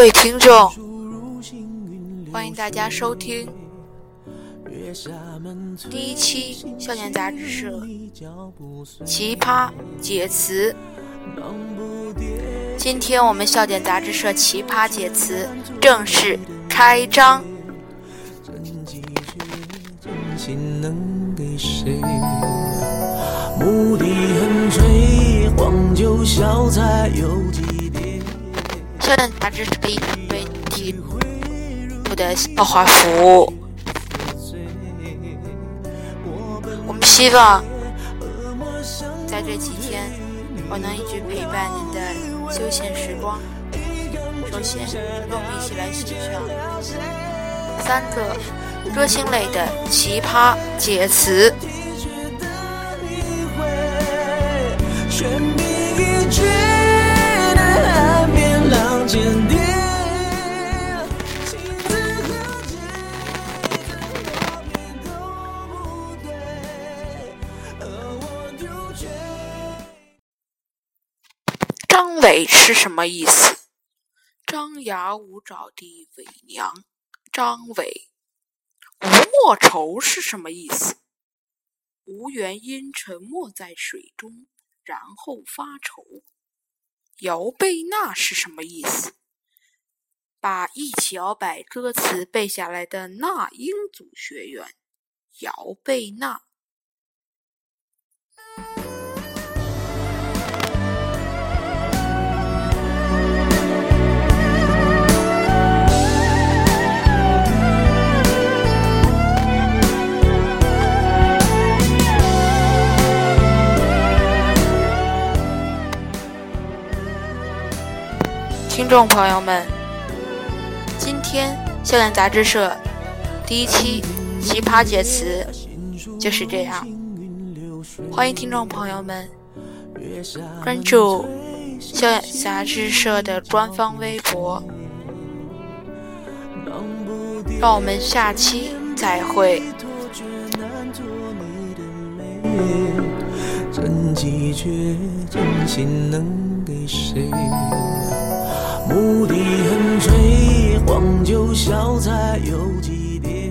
位听众，欢迎大家收听第一期《笑点杂志社》奇葩解词。今天我们笑点杂志社奇葩解词正式开张。笑点杂志社一为提供的笑话服务，我们希望在这几天，我能一直陪伴您的休闲时光。首先，让我们一起来欣赏三个歌星类的奇葩解词。张伟是什么意思？张牙舞爪的伪娘，张伟。吴莫愁是什么意思？吴元因沉没在水中，然后发愁。姚贝娜是什么意思？把一起摇摆歌词背下来的那英组学员，姚贝娜。听众朋友们，今天校园杂志社第一期奇葩解词就是这样。欢迎听众朋友们关注校园杂志社的官方微博，让我们下期再会。真迹却真心能给谁？牧笛横吹，黄酒小菜有几碟？